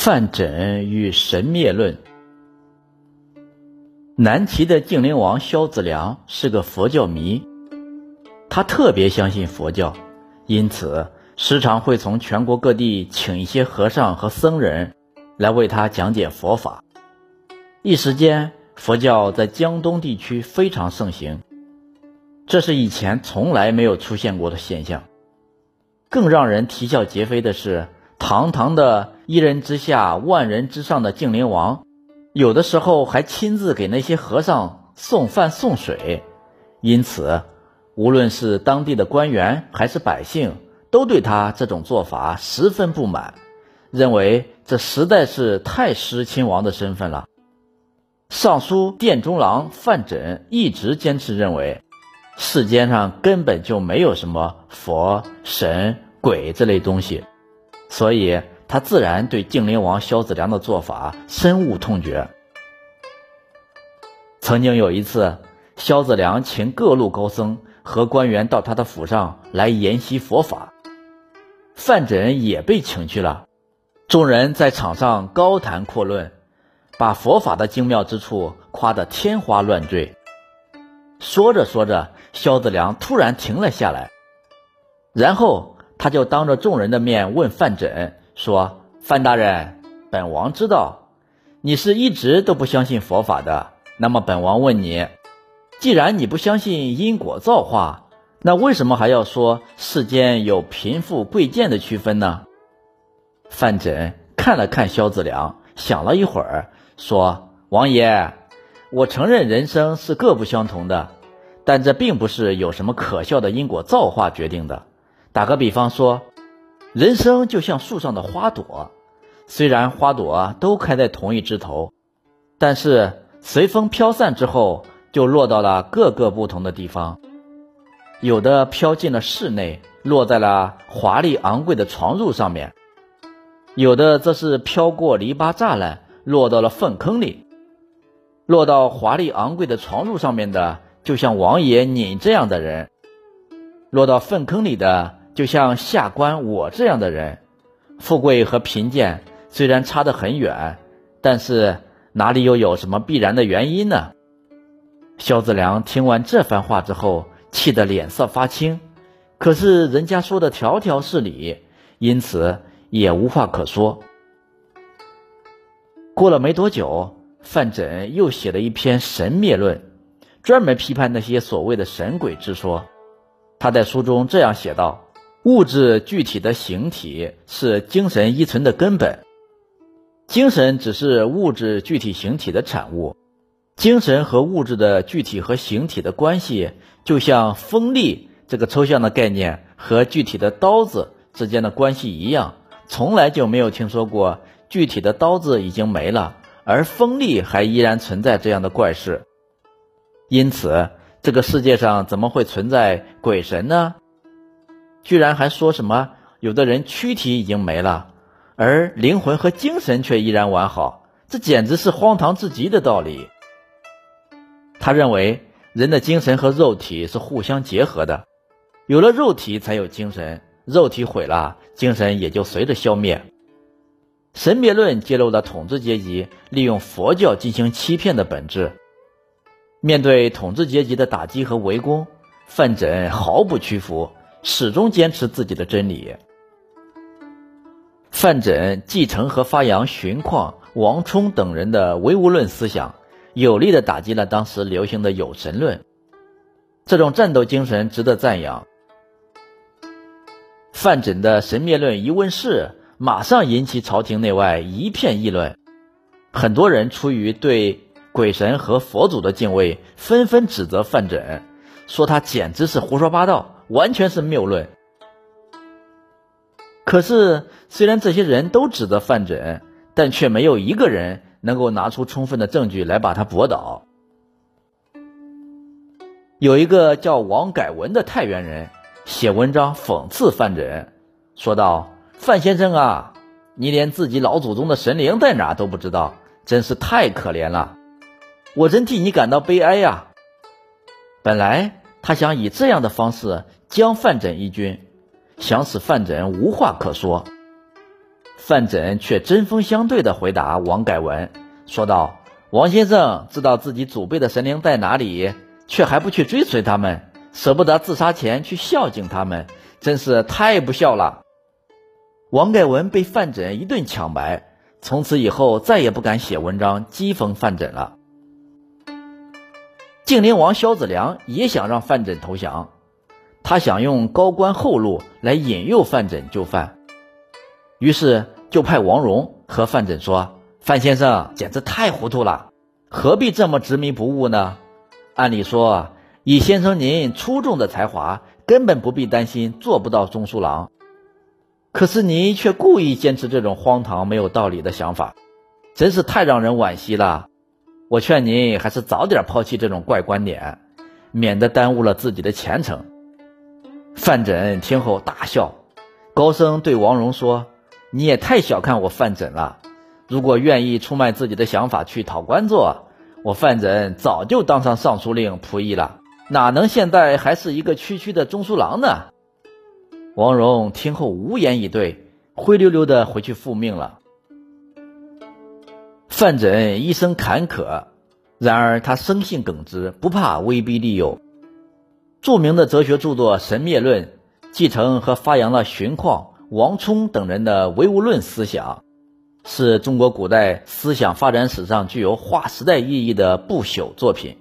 范缜与神灭论。南齐的净灵王萧子良是个佛教迷，他特别相信佛教，因此时常会从全国各地请一些和尚和僧人来为他讲解佛法。一时间，佛教在江东地区非常盛行，这是以前从来没有出现过的现象。更让人啼笑皆非的是。堂堂的一人之下、万人之上的净灵王，有的时候还亲自给那些和尚送饭送水，因此，无论是当地的官员还是百姓，都对他这种做法十分不满，认为这实在是太失亲王的身份了。尚书殿中郎范缜一直坚持认为，世间上根本就没有什么佛、神、鬼这类东西。所以，他自然对晋灵王萧子良的做法深恶痛绝。曾经有一次，萧子良请各路高僧和官员到他的府上来研习佛法，范缜也被请去了。众人在场上高谈阔论，把佛法的精妙之处夸得天花乱坠。说着说着，萧子良突然停了下来，然后。他就当着众人的面问范缜说：“范大人，本王知道你是一直都不相信佛法的。那么本王问你，既然你不相信因果造化，那为什么还要说世间有贫富贵贱的区分呢？”范缜看了看萧子良，想了一会儿，说：“王爷，我承认人生是各不相同的，但这并不是有什么可笑的因果造化决定的。”打个比方说，人生就像树上的花朵，虽然花朵都开在同一枝头，但是随风飘散之后，就落到了各个不同的地方。有的飘进了室内，落在了华丽昂贵的床褥上面；有的则是飘过篱笆栅栏，落到了粪坑里。落到华丽昂贵的床褥上面的，就像王爷你这样的人；落到粪坑里的。就像下官我这样的人，富贵和贫贱虽然差得很远，但是哪里又有什么必然的原因呢？萧子良听完这番话之后，气得脸色发青，可是人家说的条条是理，因此也无话可说。过了没多久，范缜又写了一篇《神灭论》，专门批判那些所谓的神鬼之说。他在书中这样写道。物质具体的形体是精神依存的根本，精神只是物质具体形体的产物。精神和物质的具体和形体的关系，就像锋利这个抽象的概念和具体的刀子之间的关系一样，从来就没有听说过具体的刀子已经没了，而锋利还依然存在这样的怪事。因此，这个世界上怎么会存在鬼神呢？居然还说什么有的人躯体已经没了，而灵魂和精神却依然完好，这简直是荒唐至极的道理。他认为人的精神和肉体是互相结合的，有了肉体才有精神，肉体毁了，精神也就随着消灭。神灭论揭露了统治阶级利用佛教进行欺骗的本质。面对统治阶级的打击和围攻，范缜毫不屈服。始终坚持自己的真理。范缜继承和发扬荀况、王充等人的唯物论思想，有力的打击了当时流行的有神论。这种战斗精神值得赞扬。范缜的神灭论一问世，马上引起朝廷内外一片议论。很多人出于对鬼神和佛祖的敬畏，纷纷指责范缜，说他简直是胡说八道。完全是谬论。可是，虽然这些人都指责范缜，但却没有一个人能够拿出充分的证据来把他驳倒。有一个叫王改文的太原人写文章讽刺范缜，说道：“范先生啊，你连自己老祖宗的神灵在哪都不知道，真是太可怜了，我真替你感到悲哀呀。”本来他想以这样的方式。将范缜一军，想使范缜无话可说。范缜却针锋相对地回答王改文，说道：“王先生知道自己祖辈的神灵在哪里，却还不去追随他们，舍不得自杀前去孝敬他们，真是太不孝了。”王改文被范缜一顿抢白，从此以后再也不敢写文章讥讽范缜了。晋灵王萧子良也想让范缜投降，他想用高官厚禄来引诱范缜就范。于是就派王戎和范缜说：“范先生简直太糊涂了，何必这么执迷不悟呢？按理说，以先生您出众的才华，根本不必担心做不到中书郎。可是您却故意坚持这种荒唐没有道理的想法，真是太让人惋惜了。我劝您还是早点抛弃这种怪观点，免得耽误了自己的前程。”范缜听后大笑，高声对王戎说。你也太小看我范缜了。如果愿意出卖自己的想法去讨官做，我范缜早就当上尚书令仆役了，哪能现在还是一个区区的中书郎呢？王戎听后无言以对，灰溜溜的回去复命了。范缜一生坎坷，然而他生性耿直，不怕威逼利诱。著名的哲学著作《神灭论》，继承和发扬了荀况。王充等人的唯物论思想，是中国古代思想发展史上具有划时代意义的不朽作品。